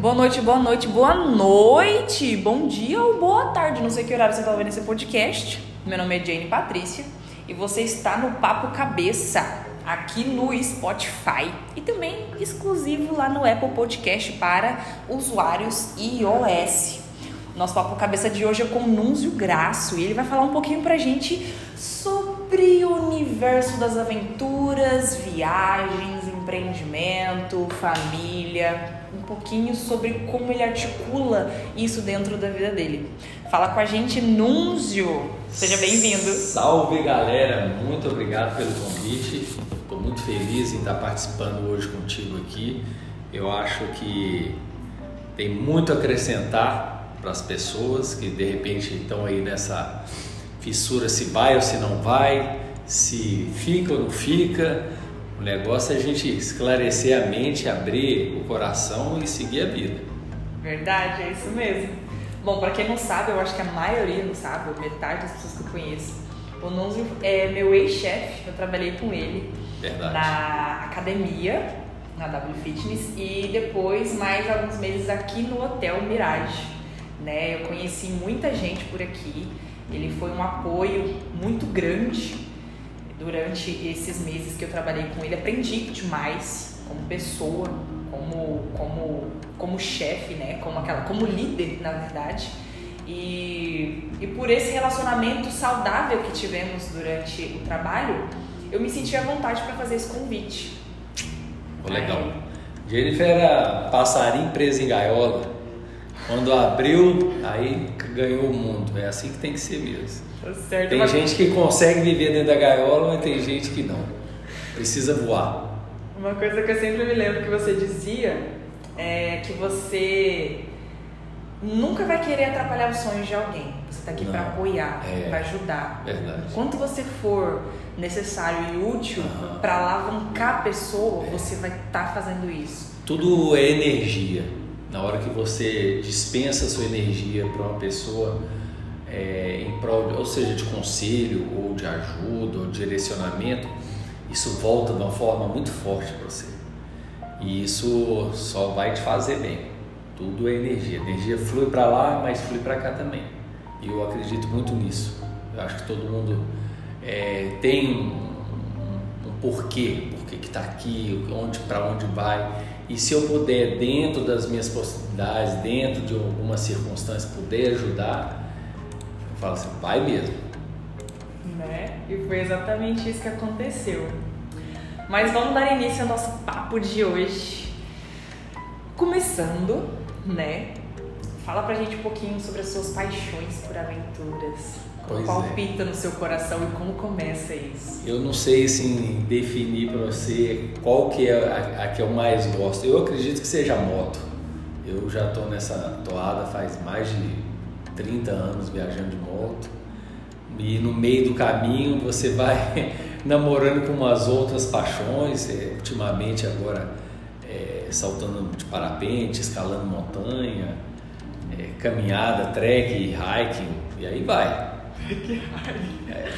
Boa noite, boa noite, boa noite, bom dia ou boa tarde, não sei que horário você está vendo esse podcast. Meu nome é Jane Patrícia e você está no Papo Cabeça, aqui no Spotify e também exclusivo lá no Apple Podcast para usuários iOS. Nosso Papo Cabeça de hoje é com o Núnzio Graço e ele vai falar um pouquinho pra gente sobre o universo das aventuras, viagens, empreendimento, família, um pouquinho sobre como ele articula isso dentro da vida dele. Fala com a gente, Núnzio. Seja bem-vindo. Salve, galera. Muito obrigado pelo convite. Estou muito feliz em estar participando hoje contigo aqui. Eu acho que tem muito a acrescentar para as pessoas que de repente estão aí nessa fissura se vai ou se não vai, se fica ou não fica o negócio é a gente esclarecer a mente, abrir o coração e seguir a vida. Verdade, é isso mesmo. Bom, para quem não sabe, eu acho que a maioria não sabe, metade das pessoas que eu conheço. O Nunzio é meu ex-chefe, eu trabalhei com ele Verdade. na academia, na W Fitness, e depois mais alguns meses aqui no Hotel Mirage. Né? Eu conheci muita gente por aqui, ele foi um apoio muito grande durante esses meses que eu trabalhei com ele, aprendi demais como pessoa, como como como chefe, né, como aquela, como líder, na verdade. E, e por esse relacionamento saudável que tivemos durante o trabalho, eu me senti à vontade para fazer esse convite. Oh, legal. Aí, Jennifer era passarinho preso em gaiola. Quando abriu, aí ganhou o mundo. É assim que tem que ser mesmo. Tá certo, tem mas... gente que consegue viver dentro da gaiola, mas tem gente que não. Precisa voar. Uma coisa que eu sempre me lembro que você dizia é que você nunca vai querer atrapalhar os sonhos de alguém. Você está aqui para apoiar, é, para ajudar. Verdade. Quanto você for necessário e útil uhum. para alavancar a pessoa, é. você vai estar tá fazendo isso. Tudo é energia. Na hora que você dispensa a sua energia para uma pessoa, é, em prol, ou seja, de conselho, ou de ajuda, ou de direcionamento, isso volta de uma forma muito forte para você. E isso só vai te fazer bem. Tudo é energia. A energia flui para lá, mas flui para cá também. E eu acredito muito nisso. Eu acho que todo mundo é, tem um, um, porquê, porquê que está aqui, onde, para onde vai. E se eu puder, dentro das minhas possibilidades, dentro de alguma circunstância, puder ajudar, fala assim, vai mesmo. Né? E foi exatamente isso que aconteceu. Mas vamos dar início ao nosso papo de hoje. Começando, né? Fala pra gente um pouquinho sobre as suas paixões por aventuras. Como pois é. palpita é. no seu coração e como começa isso? Eu não sei assim definir para você qual que é a, a, que eu mais gosto. Eu acredito que seja a moto. Eu já tô nessa toada faz mais de 30 anos viajando de moto e no meio do caminho você vai namorando com umas outras paixões, é, ultimamente agora é, saltando de parapente, escalando montanha, é, caminhada, trek, hiking e aí vai. É.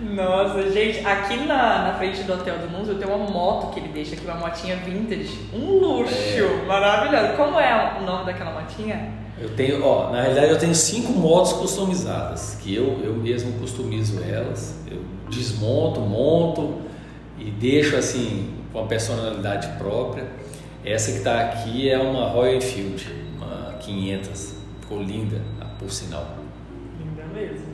Nossa, gente, aqui na, na frente do Hotel do Museu tem uma moto que ele deixa aqui, uma motinha vintage. Um luxo, é. maravilhoso. Como é o nome daquela motinha? Eu tenho, ó, na realidade eu tenho cinco motos customizadas, que eu, eu mesmo customizo elas. Eu desmonto, monto e deixo assim com a personalidade própria. Essa que está aqui é uma Royal Enfield, uma 500. Ficou linda, por sinal. Linda mesmo.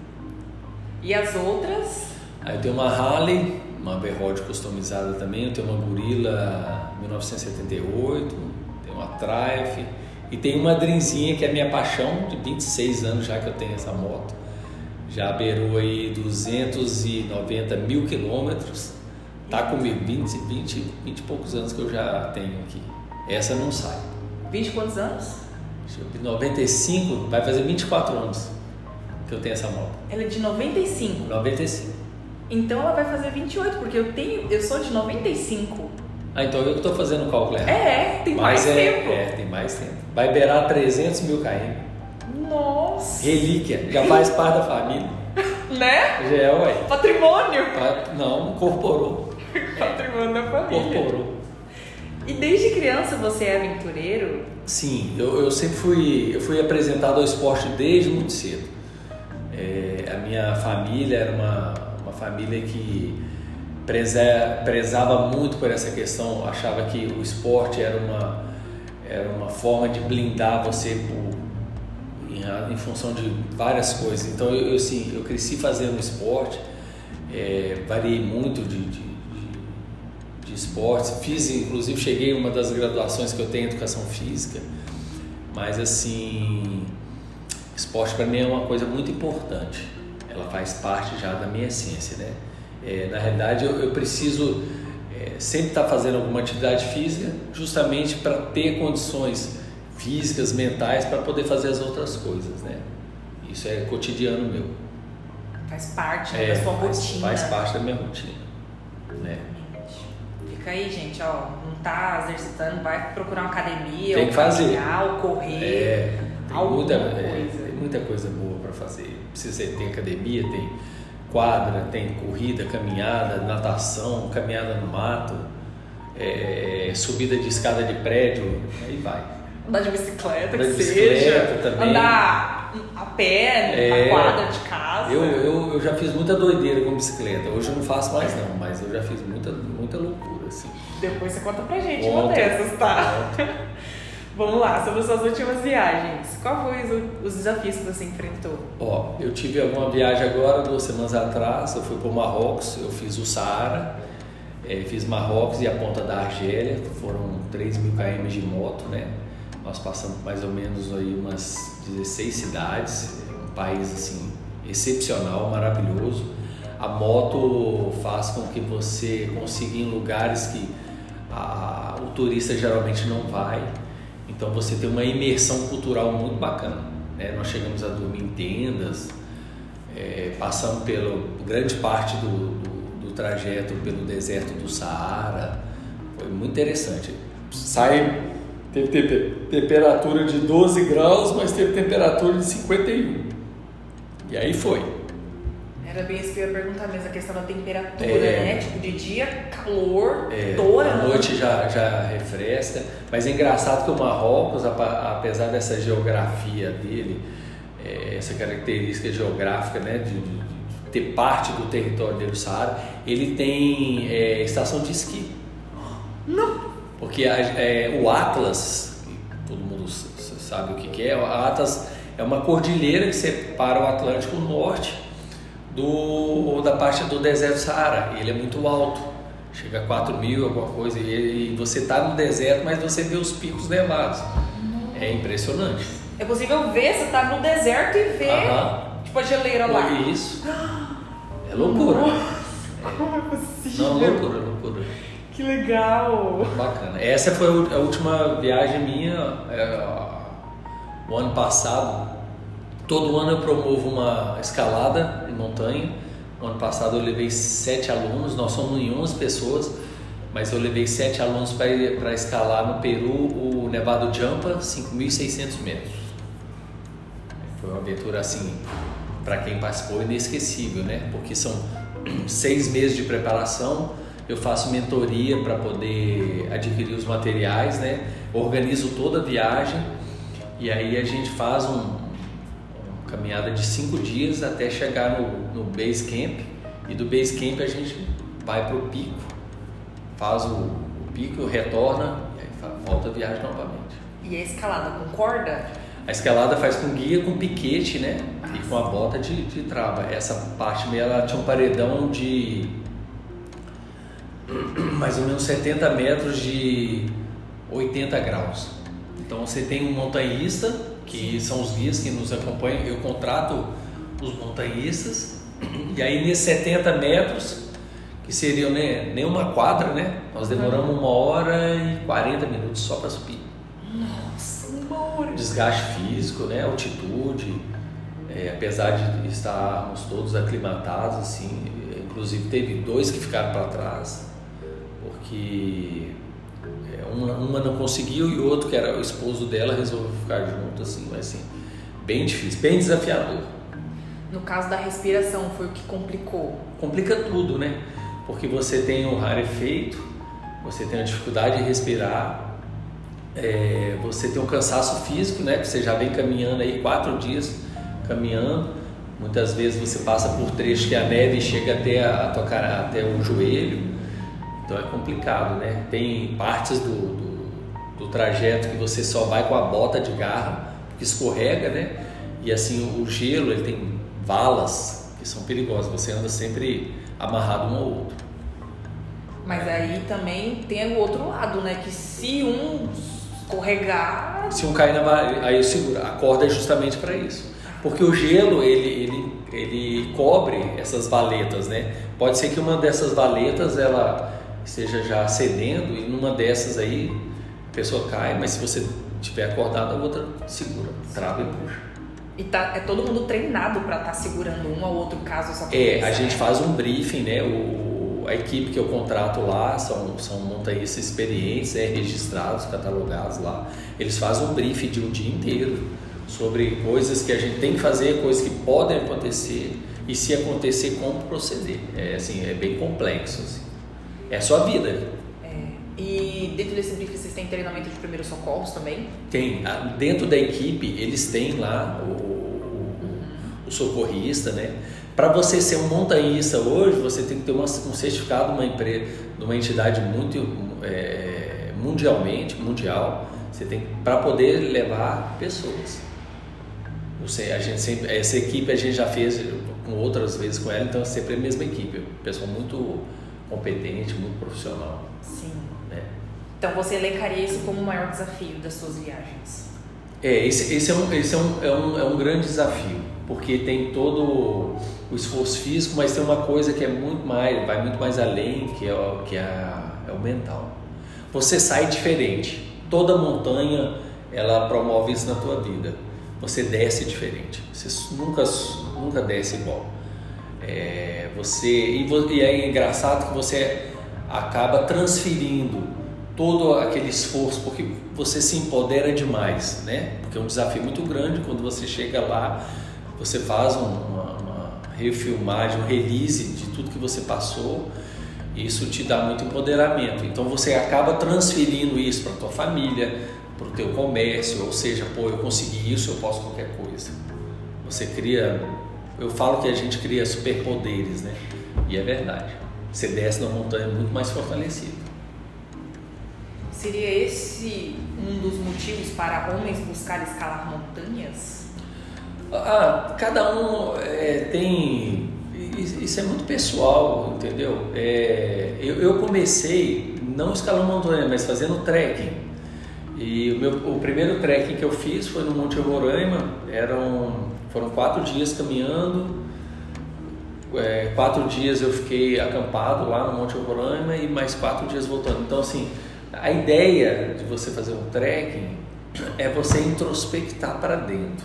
E as outras? Aí eu tenho uma Harley, uma V-Rod customizada também. Eu tenho uma Gorilla 1978, tenho uma Triumph e tem uma Drinzinha que é minha paixão, de 26 anos já que eu tenho essa moto. Já beirou aí 290 mil quilômetros. Tá comigo 20, 20, 20 e poucos anos que eu já tenho aqui. Essa não sai. 20 quantos anos? 95, vai fazer 24 anos que eu tenho essa moto. Ela é de 95? 95. Então ela vai fazer 28, porque eu tenho, eu sou de 95. Ah, então eu estou fazendo o cálculo errado. É, tem Mas mais é, tempo. É, tem mais tempo. Vai beirar 300 mil km. Nossa! Relíquia, já faz parte da família. né? Já é, ué. Patrimônio! Não, incorporou. Patrimônio da família. Incorporou. E desde criança você é aventureiro? Sim, eu, eu sempre fui, eu fui apresentado ao esporte desde muito cedo. É, a minha família era uma, uma família que preza, prezava muito por essa questão, achava que o esporte era uma, era uma forma de blindar você por, em, em função de várias coisas. Então eu, eu, assim, eu cresci fazendo esporte, é, variei muito de, de, de, de esportes, fiz inclusive cheguei uma das graduações que eu tenho em educação física, mas assim esporte para mim é uma coisa muito importante. Ela faz parte já da minha essência, né? É, na realidade, eu, eu preciso é, sempre estar tá fazendo alguma atividade física, justamente para ter condições físicas, mentais, para poder fazer as outras coisas, né? Isso é cotidiano meu. Faz parte né, é, da sua faz, rotina. Faz parte da minha rotina, né? Fica aí, gente, ó, não tá exercitando, vai procurar uma academia, tem que fazer. caminhar, correr. É, tem muita, coisa. É, tem muita coisa boa para fazer. Precisa ter academia, tem quadra, tem corrida, caminhada, natação, caminhada no mato, é, subida de escada de prédio, aí vai. Andar de bicicleta, Andar que de bicicleta seja. também. Andar a pé, É. na quadra de casa. Eu, eu, eu já fiz muita doideira com bicicleta, hoje eu não faço mais não, mas eu já fiz muita, muita loucura, assim. Depois você conta pra gente uma Conta. dessas, tá? Vamos lá, sobre suas últimas viagens. Qual foi os, os desafios que você enfrentou? Ó, eu tive alguma viagem agora, duas semanas atrás, eu fui para o Marrocos, eu fiz o Saara, eh, fiz Marrocos e a Ponta da Argélia, foram 3 mil km de moto, né? Nós passamos mais ou menos aí umas 16 cidades, um país assim excepcional, maravilhoso. A moto faz com que você consiga ir em lugares que a- o turista geralmente não vai. Então você tem uma imersão cultural muito bacana. né? Nós chegamos a dormir em tendas, é, passamos pela grande parte do, do, do trajeto pelo deserto do Saara. Foi muito interessante. Sai, teve tempe- temperatura de 12 graus, mas teve temperatura de 51. E aí foi. Era bem isso que eu ia perguntar mesmo, a questão da temperatura, É. né? Tipo, de dia, calor, É, à noite já, já refresca, mas é engraçado que o Marrocos, apesar dessa geografia dele, é, essa característica geográfica né, de, de- ter parte do território dele, do Saara, ele tem é, estação de esqui. Não. Porque a- é, o Atlas, todo mundo sabe o que, que é, o Atlas é uma cordilheira que separa o Atlântico Norte do, da parte do deserto Saara. Ele é muito alto, chega a 4 mil, alguma coisa, e, e você está no deserto, mas você vê os picos nevados. É impressionante. É possível ver, você tá no deserto e ver, Aham. tipo, a geleira lá. Isso. É loucura. Como é possível? Não, loucura, loucura. Que legal. Bacana. Essa foi a última viagem minha, é, o ano passado. Todo ano eu promovo uma escalada em montanha. No ano passado eu levei sete alunos, nós somos em 11 pessoas, mas eu levei sete alunos para escalar no Peru o Nevado Jampa, 5.600 metros. Foi uma aventura assim, para quem participou, inesquecível, né? Porque são seis meses de preparação, eu faço mentoria para poder adquirir os materiais, né? Organizo toda a viagem e aí a gente faz um, caminhada de cinco dias até chegar no, no base camp e do base camp a gente vai para o pico, faz o, o pico, retorna e aí volta a viagem novamente. E a escalada com corda? A escalada faz com guia, com piquete, né? E com a bota de, de trava. Essa parte meio, ela tinha um paredão de mais ou menos 70 metros de 80 graus. Então você tem um montanhista, que são os guias que nos acompanham, eu contrato os montanhistas, e aí nesses 70 metros, que seriam né, nem uma quadra, né? Nós demoramos uma hora e 40 minutos só para subir Nossa, amor. desgaste físico, né, altitude, é, apesar de estarmos todos aclimatados, assim, inclusive teve dois que ficaram para trás, porque uma, uma não conseguiu e o outro, que era o esposo dela, resolveu ficar junto, assim, mas assim, bem difícil, bem desafiador. No caso da respiração, foi o que complicou. Complica tudo, né? Porque você tem o rarefeito, você tem uma dificuldade de respirar, é, você tem um cansaço físico, né? Que você já vem caminhando aí quatro dias caminhando. Muitas vezes você passa por trechos que a neve chega até a, a tocar até o joelho, então é complicado, né? Tem partes do, do, do trajeto que você só vai com a bota de garra, que escorrega, né? E assim o gelo ele tem valas que são perigosas. Você anda sempre amarrado um ao outro. Mas aí também tem o outro lado, né? Que se um escorregar. Se um cair na aí segura. A corda é justamente para isso. Porque o gelo, ele, ele, ele cobre essas valetas, né? Pode ser que uma dessas valetas ela esteja já cedendo e numa dessas aí a pessoa cai, mas se você tiver acordado, a outra segura, trava e puxa. E tá, é todo mundo treinado para estar tá segurando um ao outro caso essa É, a gente faz um briefing, né? O, a equipe que eu contrato lá são, são montanhistas experientes, é, registrados, catalogados lá. Eles fazem um briefing de um dia inteiro sobre coisas que a gente tem que fazer, coisas que podem acontecer e se acontecer, como proceder. É assim, é bem complexo. Assim. É a sua vida. É. E dentro desse briefing vocês têm treinamento de primeiros socorros também? Tem. Dentro da equipe eles têm lá o, o, o socorrista, né? Para você ser um montanhista hoje, você tem que ter uma, um certificado de uma empresa, de uma entidade muito é, mundialmente, mundial. Você tem para poder levar pessoas. Sei, a gente sempre, essa equipe a gente já fez com outras vezes com ela, então é sempre a mesma equipe, pessoal muito competente, muito profissional. Sim. Né? Então você elencaria isso como o maior desafio das suas viagens? É, esse, esse, é, um, esse é, um, é, um, é um grande desafio, porque tem todo o esforço físico, mas tem uma coisa que é muito mais, vai muito mais além, que é o, que é, é o mental. Você sai diferente. Toda montanha, ela promove isso na tua vida. Você desce diferente. Você nunca, nunca desce igual. É, você e, e é engraçado que você acaba transferindo todo aquele esforço porque você se empodera demais, né? Porque é um desafio muito grande quando você chega lá, você faz uma, uma refilmagem, um release de tudo que você passou. Isso te dá muito empoderamento. Então você acaba transferindo isso para tua família, para o teu comércio, ou seja, pô, eu consegui isso, eu posso qualquer coisa. Você cria eu falo que a gente cria superpoderes, né? E é verdade. Você desce na montanha muito mais fortalecido. Seria esse um dos motivos para homens buscar escalar montanhas? Ah, cada um é, tem. Isso é muito pessoal, entendeu? É, eu, eu, comecei não escalando montanha, mas fazendo trekking. E o, meu, o primeiro trekking que eu fiz foi no Monte Roraima. Eram foram quatro dias caminhando, é, quatro dias eu fiquei acampado lá no Monte Roraima e mais quatro dias voltando. Então, assim, a ideia de você fazer um trekking é você introspectar para dentro.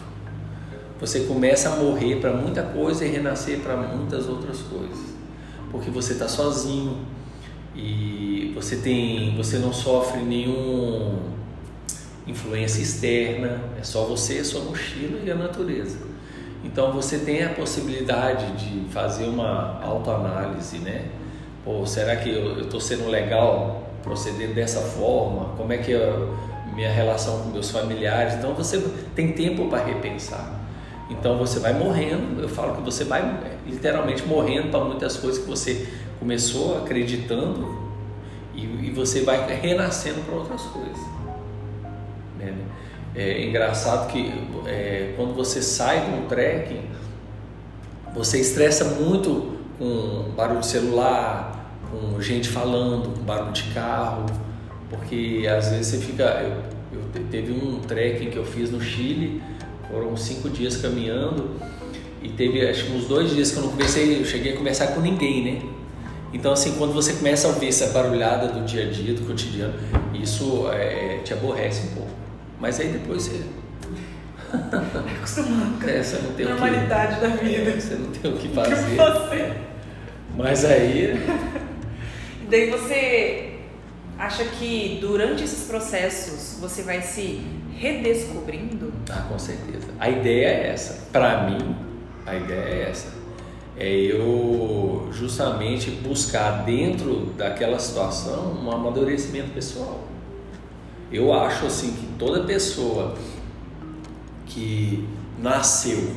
Você começa a morrer para muita coisa e renascer para muitas outras coisas, porque você está sozinho e você tem, você não sofre nenhum influência externa, é só você, a sua mochila e a natureza. Então você tem a possibilidade de fazer uma autoanálise, né? Pô, será que eu estou sendo legal procedendo dessa forma? Como é que é a minha relação com meus familiares? Então você tem tempo para repensar. Então você vai morrendo, eu falo que você vai literalmente morrendo para muitas coisas que você começou acreditando e, e você vai renascendo para outras coisas. Né? É engraçado que é, quando você sai de um trekking, você estressa muito com barulho de celular, com gente falando, com barulho de carro, porque às vezes você fica. Eu, eu teve um trekking que eu fiz no Chile, foram cinco dias caminhando e teve acho que uns dois dias que eu não comecei, eu cheguei a conversar com ninguém, né? Então assim, quando você começa a ouvir essa barulhada do dia a dia, do cotidiano, isso é, te aborrece um pouco. Mas aí depois você. Acostumando é, você não tem normalidade que... da vida. É, você não tem o que fazer. O que fazer. Mas aí. Daí você acha que durante esses processos você vai se redescobrindo? Ah, com certeza. A ideia é essa. Para mim, a ideia é essa. é eu justamente buscar dentro daquela situação um amadurecimento pessoal. Eu acho assim que toda pessoa que nasceu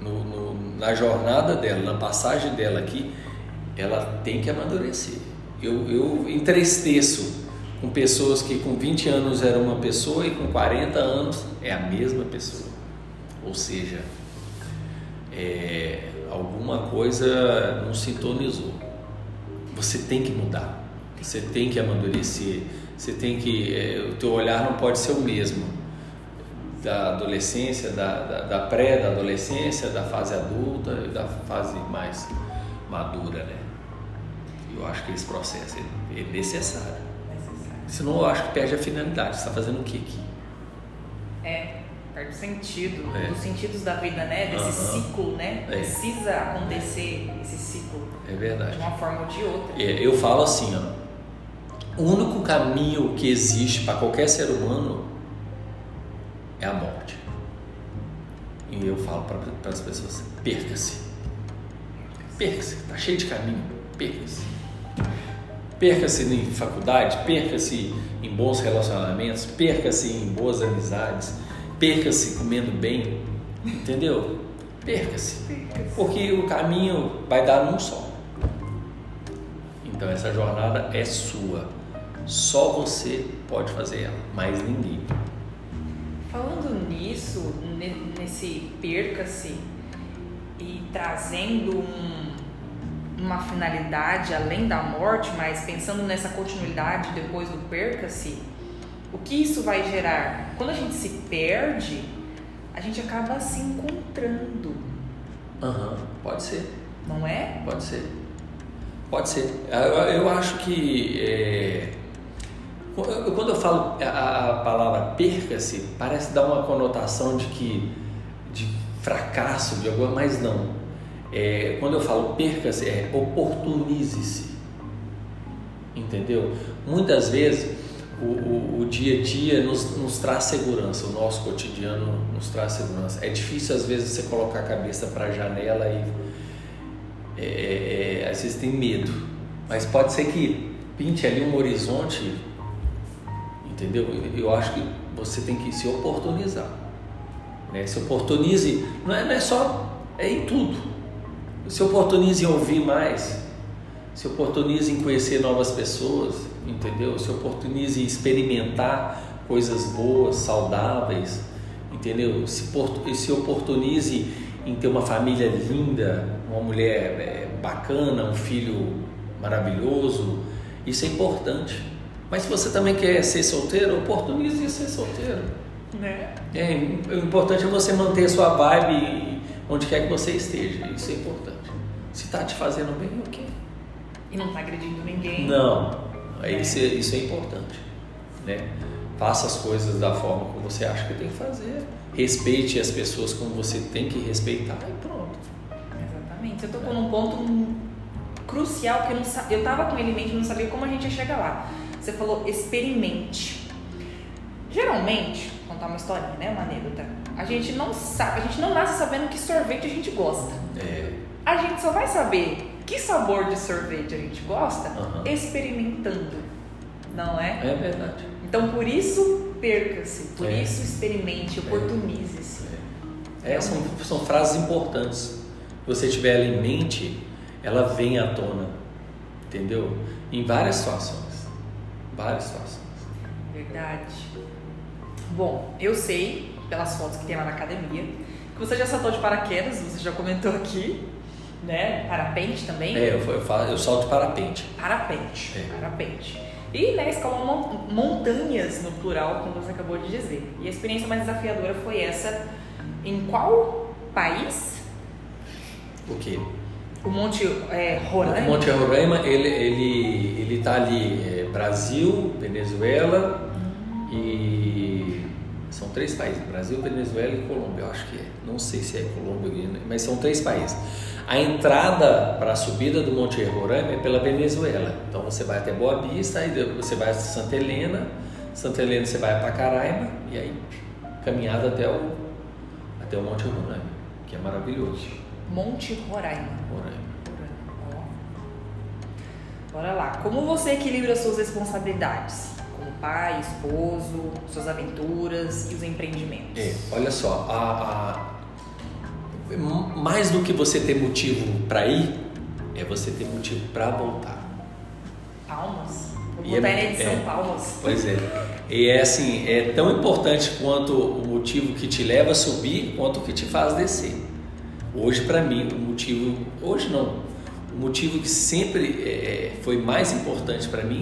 no, no, na jornada dela, na passagem dela aqui, ela tem que amadurecer. Eu, eu entristeço com pessoas que com 20 anos era uma pessoa e com 40 anos é a mesma pessoa. Ou seja, é, alguma coisa não sintonizou. Você tem que mudar, você tem que amadurecer, você tem que. É, o teu olhar não pode ser o mesmo da adolescência, da, da, da pré, da adolescência, da fase adulta e da fase mais madura, né? Eu acho que esse processo é, é necessário. necessário. Senão eu acho que perde a finalidade. Você está fazendo o que aqui? É, perde o sentido, é. dos sentidos da vida, né? Desse ciclo, né? É. Precisa acontecer esse ciclo. É verdade. De uma forma ou de outra. É, eu falo assim, ó. O único caminho que existe para qualquer ser humano é a morte. E eu falo para as pessoas: perca-se. Perca-se. Está cheio de caminho. Perca-se. Perca-se em faculdade, perca-se em bons relacionamentos, perca-se em boas amizades, perca-se comendo bem, entendeu? Perca-se. Porque o caminho vai dar num só. Então essa jornada é sua. Só você pode fazer ela, mais ninguém. Falando nisso, nesse perca-se e trazendo um, uma finalidade além da morte, mas pensando nessa continuidade depois do perca-se, o que isso vai gerar? Quando a gente se perde, a gente acaba se encontrando. Aham, uhum, pode ser. Não é? Pode ser. Pode ser. Eu, eu acho que é, quando eu falo a, a palavra perca-se, parece dar uma conotação de que de fracasso, de alguma, mas não. É, quando eu falo perca-se, é oportunize-se. Entendeu? Muitas vezes o, o, o, dia a dia nos, nos traz segurança, o nosso cotidiano nos traz segurança. É difícil às vezes você colocar a cabeça para a janela e é, é, é, às vezes tem medo, mas pode ser que pinte ali um horizonte entendeu? Eu acho que você tem que se oportunizar, né? Se oportunize, não é, não é só, é em tudo. Se oportunize em ouvir mais, se oportunize em conhecer novas pessoas, entendeu? Se oportunize em experimentar coisas boas, saudáveis, entendeu? Se, se oportunize em ter uma família linda, uma mulher é, bacana, um filho maravilhoso, isso é importante. Mas se você também quer ser solteiro, oportunize ser solteiro. Né? É, o importante é você manter a sua vibe onde quer que você esteja. Isso é importante. Se está te fazendo bem, ok. E não está agredindo ninguém. Não. É. Isso, é, isso é importante. Né? Faça as coisas da forma como você acha que tem que fazer. Respeite as pessoas como você tem que respeitar e pronto. Exatamente. Você tocou é. num ponto crucial que eu não eu estava com ele em mente, não sabia como a gente ia chegar lá. Você falou experimente. Geralmente, vou contar uma historinha, né? Uma anedota. A gente não sabe, a gente não nasce sabendo que sorvete a gente gosta. É. A gente só vai saber que sabor de sorvete a gente gosta uhum. experimentando. Não é? É verdade. Então, por isso, perca-se. Por é. isso, experimente, oportunize-se. É. é. são, são frases importantes. Se você tiver ela em mente, ela vem à tona. Entendeu? Em várias situações. Várias situações. Verdade. Bom, eu sei, pelas fotos que tem lá na academia, que você já saltou de paraquedas, você já comentou aqui, né? Parapente também? É, eu, eu, falo, eu salto de parapente. Parapente, é. parapente. E né, escalou montanhas no plural, como você acabou de dizer. E a experiência mais desafiadora foi essa. Em qual país? O quê? O Monte é, Roraima? O Monte Roraima, ele, ele, ele tá ali, é, Brasil, Venezuela e... São três países, Brasil, Venezuela e Colômbia, eu acho que é. Não sei se é Colômbia, mas são três países. A entrada para a subida do Monte Roraima é pela Venezuela. Então você vai até Boa Vista, aí você vai a Santa Helena, Santa Helena você vai para Caraima e aí caminhada até o, até o Monte Roraima, que é maravilhoso. Monte Roraima. Roraima. Bora lá. Como você equilibra suas responsabilidades? Como pai, esposo, suas aventuras e os empreendimentos? É, olha só, a, a- mais do que você ter motivo para ir, é você ter motivo para voltar. Palmas. Vou E botar é- na edição é. palmas. Pois é. E é assim, é tão importante quanto o motivo que te leva a subir, quanto o que te faz descer. Hoje, para mim, o motivo. Hoje não. Motivo que sempre é, foi mais importante para mim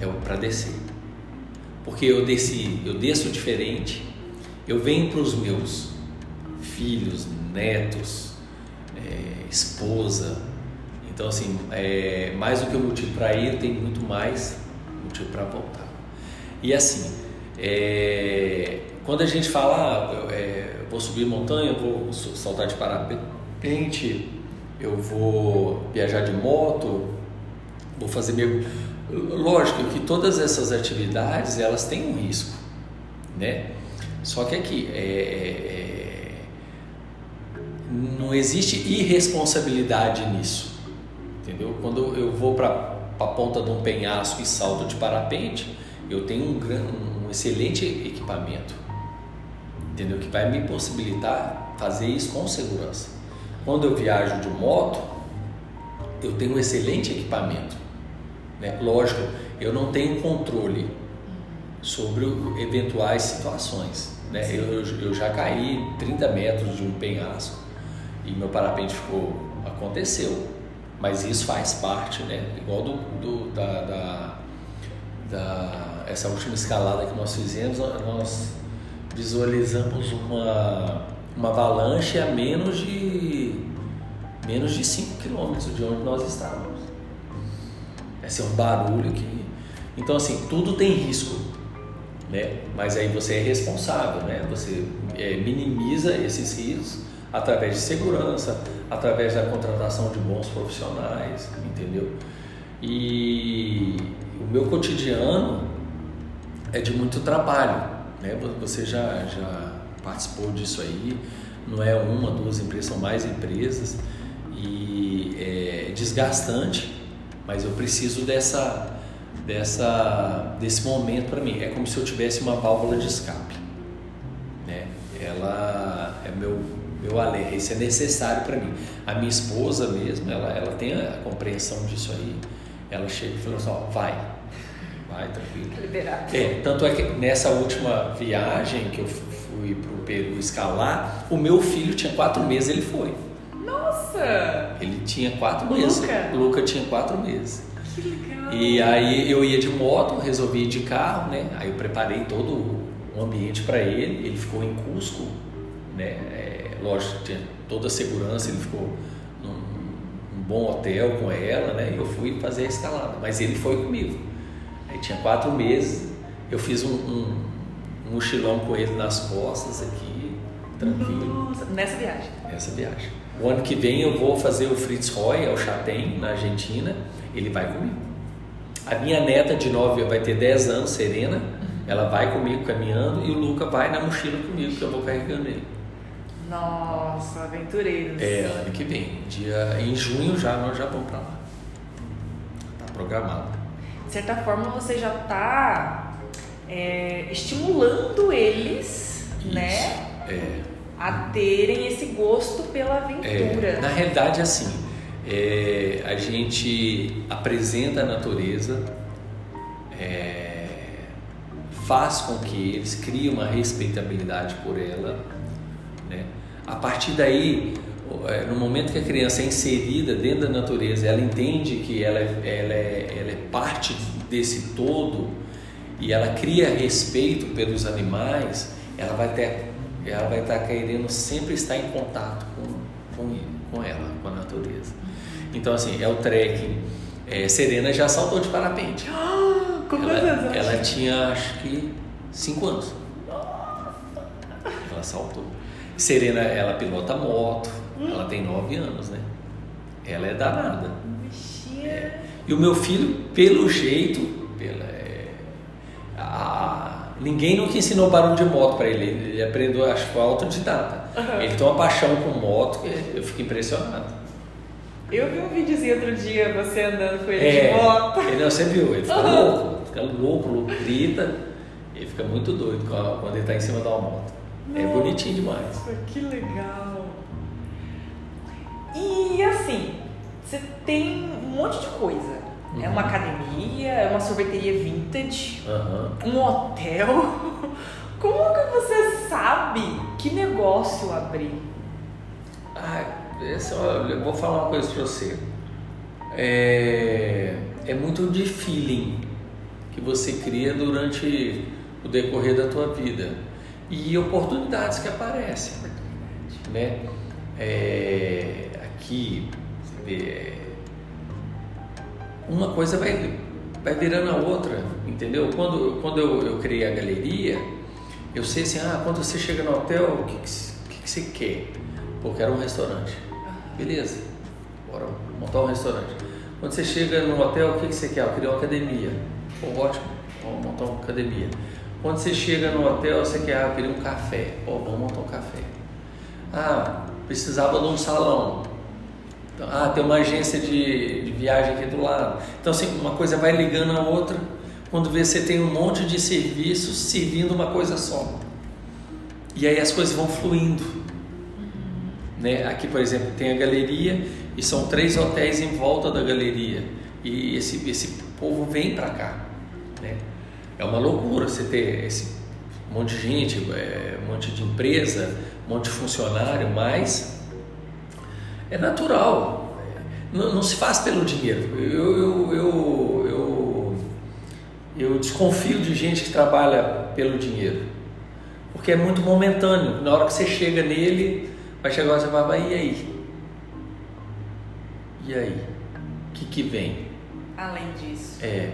é o para descer. Porque eu desci, eu desço diferente, eu venho para os meus filhos, netos, é, esposa. Então, assim, é, mais do que o motivo para ir, tem muito mais motivo para voltar. E assim, é, quando a gente fala, ah, eu, é, vou subir montanha, vou saltar de parapente, eu vou viajar de moto, vou fazer mergulho. Lógico que todas essas atividades elas têm um risco, né? Só que aqui é, é, não existe irresponsabilidade nisso, entendeu? Quando eu vou para a ponta de um penhasco e salto de parapente, eu tenho um, um excelente equipamento, entendeu? Que vai me possibilitar fazer isso com segurança. Quando eu viajo de moto, eu tenho um excelente equipamento. Né? Lógico, eu não tenho controle sobre eventuais situações. Né? Eu, eu- eu já caí 30 metros de um penhasco e meu parapente ficou. aconteceu. Mas isso faz parte, né? Igual do, do- da, da, da- essa última escalada que nós fizemos, nós visualizamos uma, uma avalanche a menos de menos de 5 quilômetros de onde nós estávamos. Esse é um barulho que. Então, assim, tudo tem risco, né? Mas aí você é responsável, né? Você é, minimiza esses riscos através de segurança, através da contratação de bons profissionais, entendeu? E o meu cotidiano é de muito trabalho, né? Você já, já participou disso aí, não é uma, duas empresas, são mais empresas e é desgastante, mas eu preciso dessa, dessa, desse momento para mim. É como se eu tivesse uma válvula de escape, né? Ela é meu meu alerta, isso é necessário para mim. A minha esposa mesmo, ela, ela tem a compreensão disso aí. Ela chega e fala assim, ó, vai, vai tranquilo. Liberado. É, tanto é que nessa última viagem que eu fui para o Peru escalar, o meu filho tinha quatro meses, ele foi. Nossa! Ele tinha quatro meses. Luca? O Luca tinha quatro meses. Que legal! E aí eu ia de moto, resolvi ir de carro, né? Aí eu preparei todo o ambiente para ele. Ele ficou em Cusco, né? É, lógico, tinha toda a segurança, ele ficou num, num bom hotel com ela, né? E eu fui fazer a escalada, mas ele foi comigo. Aí tinha quatro meses, eu fiz um, um, um mochilão com ele nas costas aqui, tranquilo Nossa, nessa viagem. essa viagem. O ano que vem eu vou fazer o Fritz Roy ao Chatem, na Argentina. Ele vai comigo. A minha neta de 9 vai ter 10 anos, Serena. Ela vai comigo caminhando e o Luca vai na mochila comigo, que eu vou carregando ele. Nossa, aventureiros. É, ano que vem. Dia, em junho já nós já vamos para lá. Tá programado. De certa forma, você já está estimulando eles, né? É. A terem esse gosto pela aventura. É, na realidade, assim, é, a gente apresenta a natureza, é, faz com que eles criem uma respeitabilidade por ela. Né? A partir daí, é, no momento que a criança é inserida dentro da natureza, ela entende que ela, é- ela, é, ela é parte desse todo e ela cria respeito pelos animais, ela vai ter, ela vai estar querendo sempre estar em contato com, com, com ela, com a natureza. Então assim, é o trekking. É, Serena já saltou de parapente. Ah, com quantos Ela, ela tinha acho que 5 anos. Ela saltou. Serena, ela pilota moto, ela tem 9 anos, né? Ela é danada. Bichinha. E o meu filho, pelo jeito, é, ninguém nunca ensinou barulho de moto para ele. Ele aprendeu, acho que foi autodidata. Aham. Ele tem uma paixão com moto que eu fico impressionado. Eu vi um videozinho outro dia, você andando com ele É, de moto. ele não, você viu, ele fica Aham. louco, fica louco, louco, grita, ele fica muito doido quando ele está em cima da moto. É Nossa, bonitinho demais. Que legal. E assim, você tem um monte de coisa. É Uhum. uma academia, é uma sorveteria vintage, Aham. um hotel. Como que você sabe que negócio abrir? Ah, esse, olha, eu vou falar uma coisa pra você. É, é muito de feeling que você cria durante o decorrer da tua vida e oportunidades que aparecem, né? É, aqui, você vê, é, uma coisa vai, vai virando a outra, entendeu? Quando, quando eu, eu criei a galeria, eu sei assim, ah, quando você chega no hotel, o que, que, que, você quer? Pô, quero um restaurante. Beleza, bora montar um restaurante. Quando você chega no hotel, o que, que você quer? Eu queria uma academia. Pô, ótimo, vamos montar uma academia. Quando você chega no hotel, você quer, ah, eu queria um café. Pô, vamos montar um café. Ah, precisava de um salão. Então, Ah, tem uma agência de, de viagem aqui do lado. Então, assim, uma coisa vai ligando a outra. Quando vê, você tem um monte de serviços servindo uma coisa só. E aí as coisas vão fluindo. Né? Aqui, por exemplo, tem a galeria e são três hotéis em volta da galeria. E esse, esse povo vem para cá. Né? É uma loucura você ter esse monte de gente, é, um monte de empresa, um monte de funcionário, mas é natural. Não, não se faz pelo dinheiro. Eu, eu, eu, eu, eu desconfio de gente que trabalha pelo dinheiro. Porque é muito momentâneo. Na hora que você chega nele, vai chegar e você vai, e aí? E aí? O que, que vem? Além disso. É.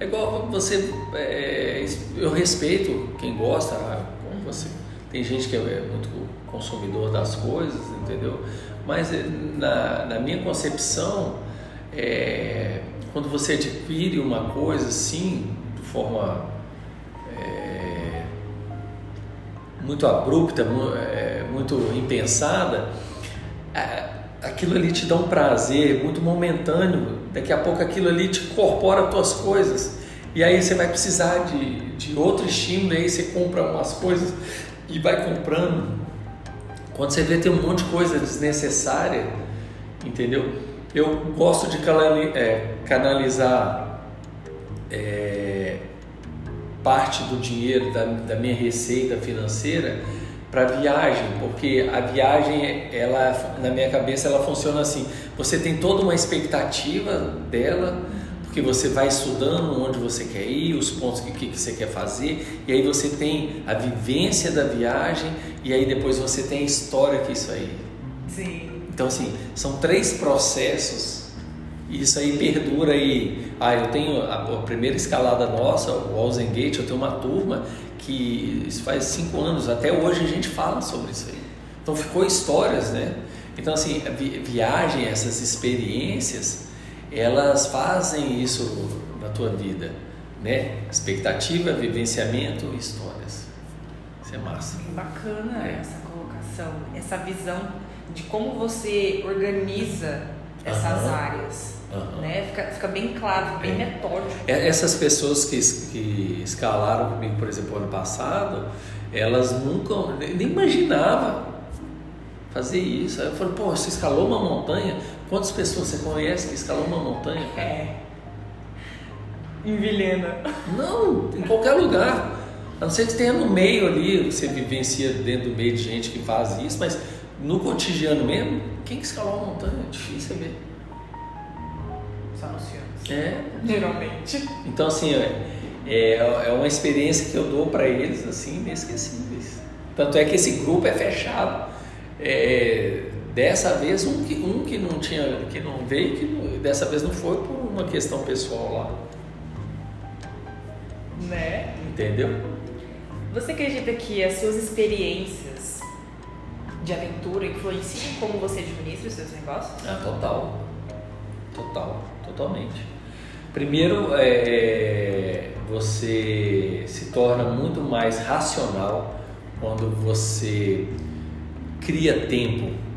É igual você. é, eu respeito quem gosta, como você. Tem gente que é muito consumidor das coisas, entendeu? Mas é, na, na minha concepção, é, quando você adquire uma coisa assim, de forma é, muito abrupta, é, muito impensada, aquilo ali te dá um prazer muito momentâneo. Daqui a pouco aquilo ali te incorpora as tuas coisas. E aí você vai precisar de, de outro estímulo, aí você compra umas coisas e vai comprando. Quando você vê tem um monte de coisa desnecessária, entendeu? Eu gosto de é, canalizar é, parte do dinheiro da, da minha receita financeira para viagem, porque a viagem, ela na minha cabeça, ela funciona assim: você tem toda uma expectativa dela, porque você vai estudando onde você quer ir, os pontos que, que você quer fazer, e aí você tem a vivência da viagem, e aí depois você tem a história que isso aí. Sim. Então, assim, são três processos e isso aí perdura aí. Ah, eu tenho a, a primeira escalada nossa, o Alzen Gate, eu tenho uma turma que isso faz cinco anos, até hoje a gente fala sobre isso aí. Então, ficou histórias, né? Então, assim, a vi- viagem, essas experiências, elas fazem isso na tua vida, né? Expectativa, vivenciamento histórias. Isso é massa. Bacana É. essa colocação, essa visão de como você organiza essas Aham. áreas. Aham. Né? Fica, fica bem claro, bem É. metódico. É, Essas pessoas que, que escalaram comigo, por exemplo, ano passado, elas nunca, nem nem imaginavam fazer isso. Aí eu falei, pô, você escalou uma montanha? Quantas pessoas você conhece que escalou uma montanha? cara? É. Em Vilhena. Não, em qualquer lugar. A não ser que tenha no meio ali, você vivencia dentro do meio de gente que faz isso, mas no cotidiano mesmo, quem que escalou uma montanha? É difícil ver. Só nos filmes. É, Geralmente. Então, assim, é, é é uma experiência que eu dou para eles, assim, inesquecíveis. Tanto é que esse grupo é fechado. É, dessa vez, um que, um que não tinha, que não veio, que não- dessa vez não foi por uma questão pessoal lá. Né? Entendeu? Você acredita que as suas experiências de aventura influenciam como você administra os seus negócios? Ah, total. Total, totalmente. Primeiro, é, você se torna muito mais racional quando você cria tempo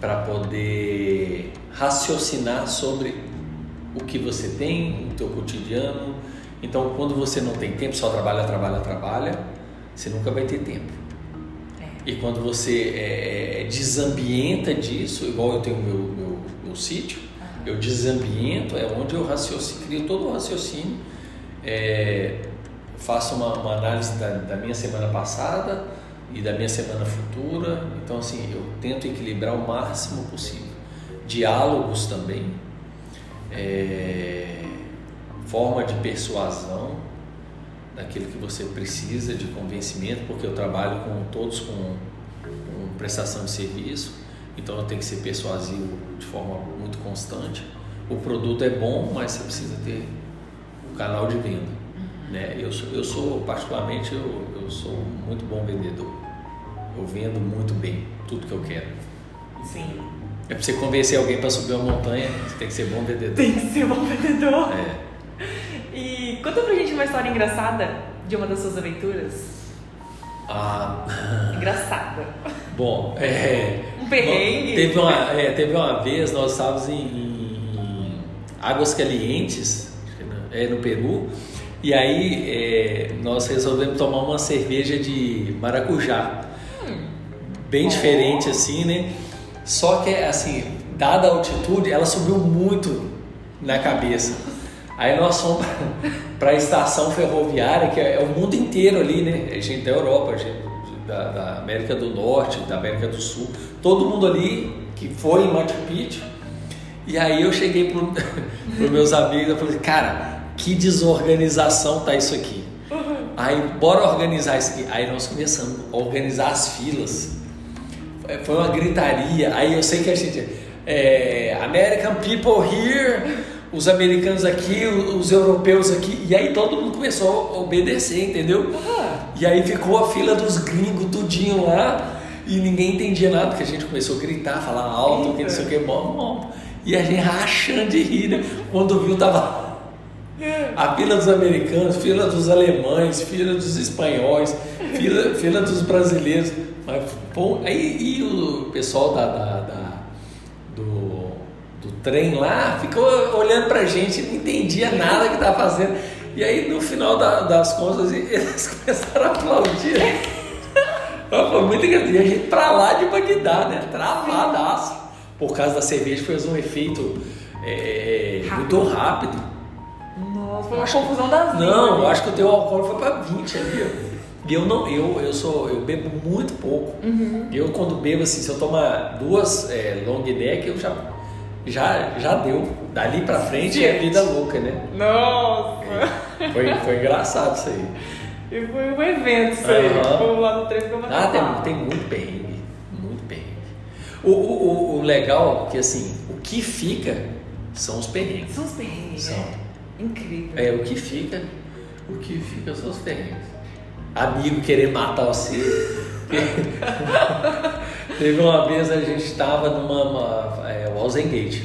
para poder raciocinar sobre o que você tem no teu cotidiano. Então, quando você não tem tempo, só trabalha, trabalha, trabalha, você nunca vai ter tempo. É. E quando você é, desambienta disso, igual eu tenho meu, meu, meu sítio, eu desambiento, é onde eu raciocínio, crio todo o raciocínio, é, faço uma, uma análise da, da, minha semana passada e da minha semana futura. Então, assim, eu tento equilibrar o máximo possível. Diálogos também, é, forma de persuasão daquilo que você precisa de convencimento, porque eu trabalho com todos com, com prestação de serviço, então eu tenho que ser persuasivo de forma muito constante. O produto é bom, mas você precisa ter o canal de venda. Uhum. Né? Eu, sou, eu sou, particularmente, eu, eu sou muito bom vendedor. Eu vendo muito bem tudo que eu quero. Sim. É para você convencer alguém para subir uma montanha, você tem que ser bom vendedor. Tem que ser bom vendedor. É. E conta pra gente uma história engraçada de uma das suas aventuras. Ah. Engraçada. Bom, é. Um perrengue. Teve uma, é, teve uma vez, nós estávamos em, em Águas Calientes, é, no Peru, e aí é, nós resolvemos tomar uma cerveja de maracujá. Bem diferente assim, né? Só que, assim, dada a altitude, ela subiu muito na cabeça. Aí nós fomos para a estação ferroviária, que é, é, o mundo inteiro ali, né? A gente da Europa, gente da, da, América do Norte, da América do Sul, todo mundo ali que foi em Machu Picchu. E aí eu cheguei para os meus amigos e falei, cara, que desorganização tá isso aqui. Aí, bora organizar isso aqui. Aí nós começamos a organizar as filas. Foi uma gritaria. Aí eu sei que a gente. É, American people here os americanos aqui, os europeus aqui, e aí todo mundo começou a obedecer, entendeu? E aí ficou a fila dos gringos tudinho lá, e ninguém entendia nada, porque a gente começou a gritar, falar alto, que não sei o que, bom, bom. E a gente rachando de rir, né? Quando viu, tava a fila dos americanos, fila dos alemães, fila dos espanhóis, fila, fila dos brasileiros. Mas, bom, aí e o pessoal da, da, da do trem lá, ficou olhando pra gente, não entendia nada que tava fazendo. E aí no final da, das contas eles começaram a aplaudir. Foi muito engraçado. E a gente pra lá de Bagdá, né? Travadaço. Por causa da cerveja fez um efeito é, rápido. muito rápido. Nossa, foi uma confusão das Não, eu acho que o teu álcool foi pra 20 ali, E eu não, eu, eu sou, eu bebo muito pouco. Uhum. Eu quando bebo assim, se eu tomar duas é, long neck, eu já já, já deu. Dali pra frente é vida louca, né? Nossa! É. Foi, foi engraçado isso aí. E foi um evento isso aí. Uhum. Lá no trem ficou Ah, tem, tem muito perrengue. Muito perrengue. O, o, o, legal é que assim, o que fica são os perrengues. São os perrengues. São. É. Incrível. É, o que fica, o que fica são os perrengues. Amigo querer matar você. Teve uma vez a gente estava numa uma, é, Gate.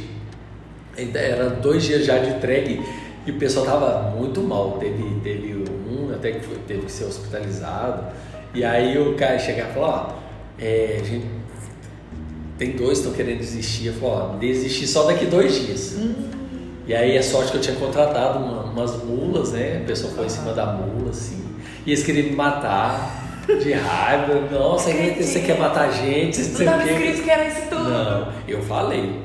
Era dois dias já de trek e o pessoal tava muito mal. Teve, teve um até que foi, teve que ser hospitalizado. E aí o cara chegar e falar, ó, é, a gente tem dois que estão querendo desistir. Eu falei, ó, desistir só daqui dois dias. Hum. E aí a sorte que eu tinha contratado uma, umas mulas, né? A pessoa foi em cima da mula, assim. E eles queriam me matar de raiva. Nossa, você quer matar a gente? Não estava escrito que era isso tudo. Não, eu falei.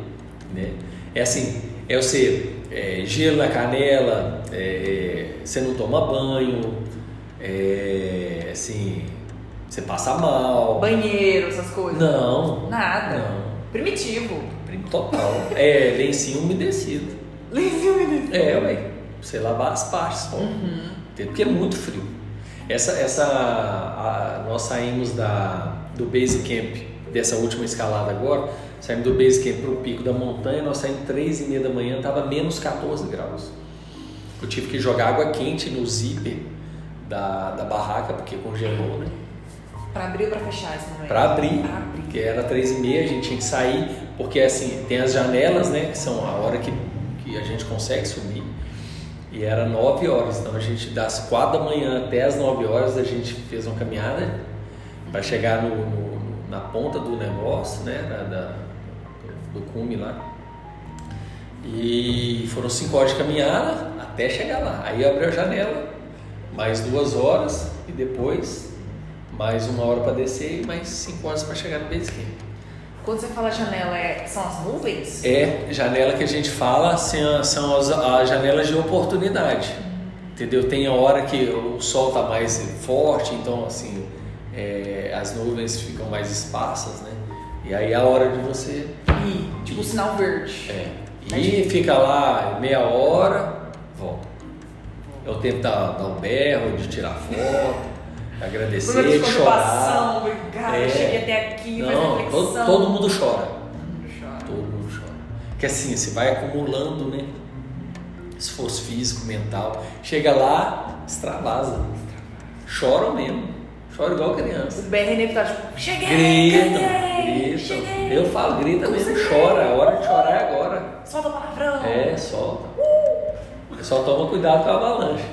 Né? É assim, é você é, gelo na canela, é, você não toma banho, é, assim, você passa mal. Banheiro, essas coisas? Não. Nada. Não. Primitivo. Total. É, lencinho umedecido. lencinho umedecido. É, ué. Você lavar as partes Uhum. Porque é muito frio. Essa, essa a, nós saímos da, do base camp dessa última escalada agora, saímos do base camp para o pico da montanha, nós saímos três e meia da manhã, estava menos 14 graus. Eu tive que jogar água quente no zíper da, da barraca, porque congelou, né? Para abrir ou para fechar esse momento? Para abrir, abrir, porque era três e meia, a gente tinha que sair, porque assim, tem as janelas, né, que são a hora que, que a gente consegue subir. E era 9 horas, então a gente das 4 da manhã até as 9 horas a gente fez uma caminhada para chegar no, no, na ponta do negócio, né? Da, da- do cume lá. E foram cinco horas de caminhada até chegar lá. Aí abriu a janela, mais duas horas e depois mais uma hora para descer e mais cinco horas para chegar no base camp. Quando você fala janela, é- são as nuvens? É janela que a gente fala são, são as, as janelas de oportunidade. Entendeu? Tem a hora que o sol tá mais forte, então assim é, as nuvens ficam mais esparsas, né? E aí é a hora de você E, tipo, sinal verde. é, ir, fica lá meia hora, volta. É o tempo da, dar um berro, de tirar foto, agradecer, Programa de chorar. obrigada, É. eu cheguei até aqui, Não, todo, todo mundo chora. Todo mundo chora. Porque assim, você vai acumulando, né? Esforço físico, mental. Chega lá, extravasa. Choram mesmo. Chora igual criança. O BR é inevitável, tipo, cheguei, ganhei, gritam. cheguei. Eu falo, grita mesmo, Consegui. chora. A hora de chorar é agora. Solta o palavrão. É, solta. Só toma cuidado com a avalanche.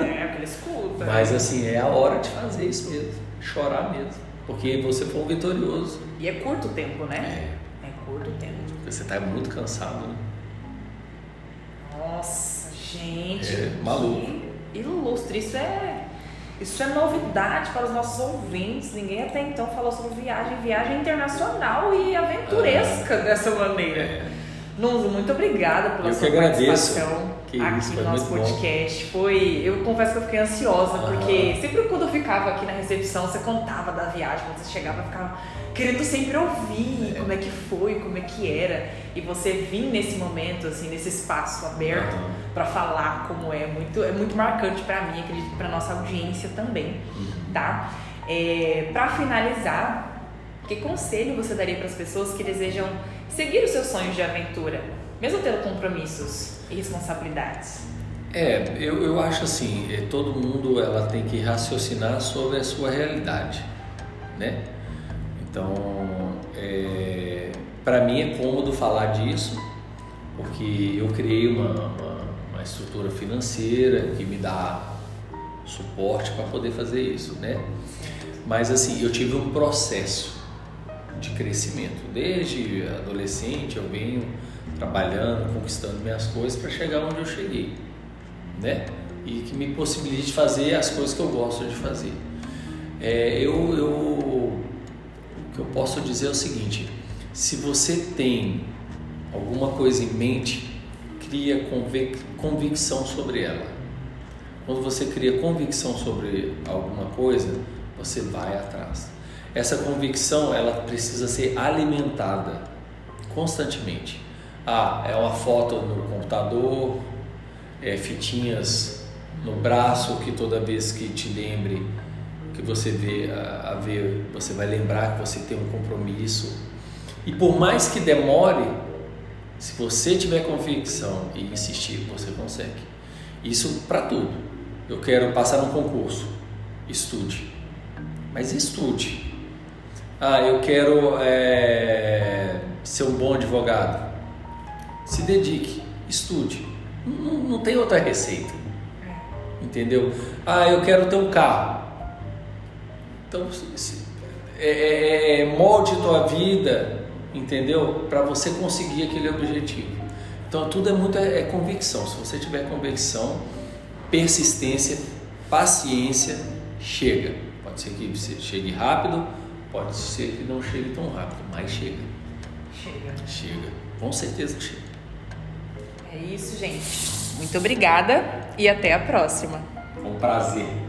É, porque ele escuta. Mas assim, é a hora de fazer isso mesmo. Chorar mesmo. Porque você foi um vitorioso. E é curto tempo, É. né? É, curto o tempo. Porque você tá muito cansado, né? Nossa, gente. É, maluco. Que ilustre. Isso é, isso é novidade para os nossos ouvintes. Ninguém até então falou sobre viagem. Viagem internacional e aventuresca dessa maneira. É. Nuno, muito obrigada pela Eu sua que agradeço. participação Que aqui isso, no foi nosso muito bom. podcast. Foi, eu confesso que eu fiquei ansiosa, porque sempre quando eu ficava aqui na recepção, você contava da viagem, quando você chegava, eu ficava querendo sempre ouvir como é que foi, como é que era. E você vir nesse momento, assim, nesse espaço aberto Aham. para falar como é, muito, é muito marcante para mim, acredito que para nossa audiência também, Uhum. tá? É, para finalizar, que conselho você daria para as pessoas que desejam seguir os seus sonhos de aventura, mesmo tendo compromissos responsabilidades? É, eu, eu acho assim, é, todo mundo ela tem que raciocinar sobre a sua realidade, né? Então, é, para mim é cômodo falar disso, porque eu criei uma, uma, uma estrutura financeira que me dá suporte para poder fazer isso, né? Mas assim, eu tive um processo de crescimento. Desde adolescente eu venho trabalhando, conquistando minhas coisas para chegar onde eu cheguei, né? E que me possibilite fazer as coisas que eu gosto de fazer. É, eu, eu, o que eu posso dizer é o seguinte: se você tem alguma coisa em mente, cria convic convicção sobre ela. Quando você cria convicção sobre alguma coisa, você vai atrás. Essa convicção ela precisa ser alimentada constantemente. Ah, é uma foto no computador, é fitinhas no braço que toda vez que te lembre que você vê a, a ver, você vai lembrar que você tem um compromisso. E por mais que demore, se você tiver convicção e insistir, você consegue. Isso para tudo. Eu quero passar num concurso, estude. Mas estude. Ah, eu quero é, ser um bom advogado. Se dedique, estude. Não, não tem outra receita. Entendeu? Ah, eu quero ter um carro. Então, se- é, é, é, molde tua vida, entendeu? Para você conseguir aquele objetivo. Então, tudo é muito é, é convicção. Se você tiver convicção, persistência, paciência, chega. Pode ser que você chegue rápido, pode ser que não chegue tão rápido, mas chega. Chega. Chega. Com certeza chega. É isso, gente. Muito obrigada e até a próxima. Um prazer.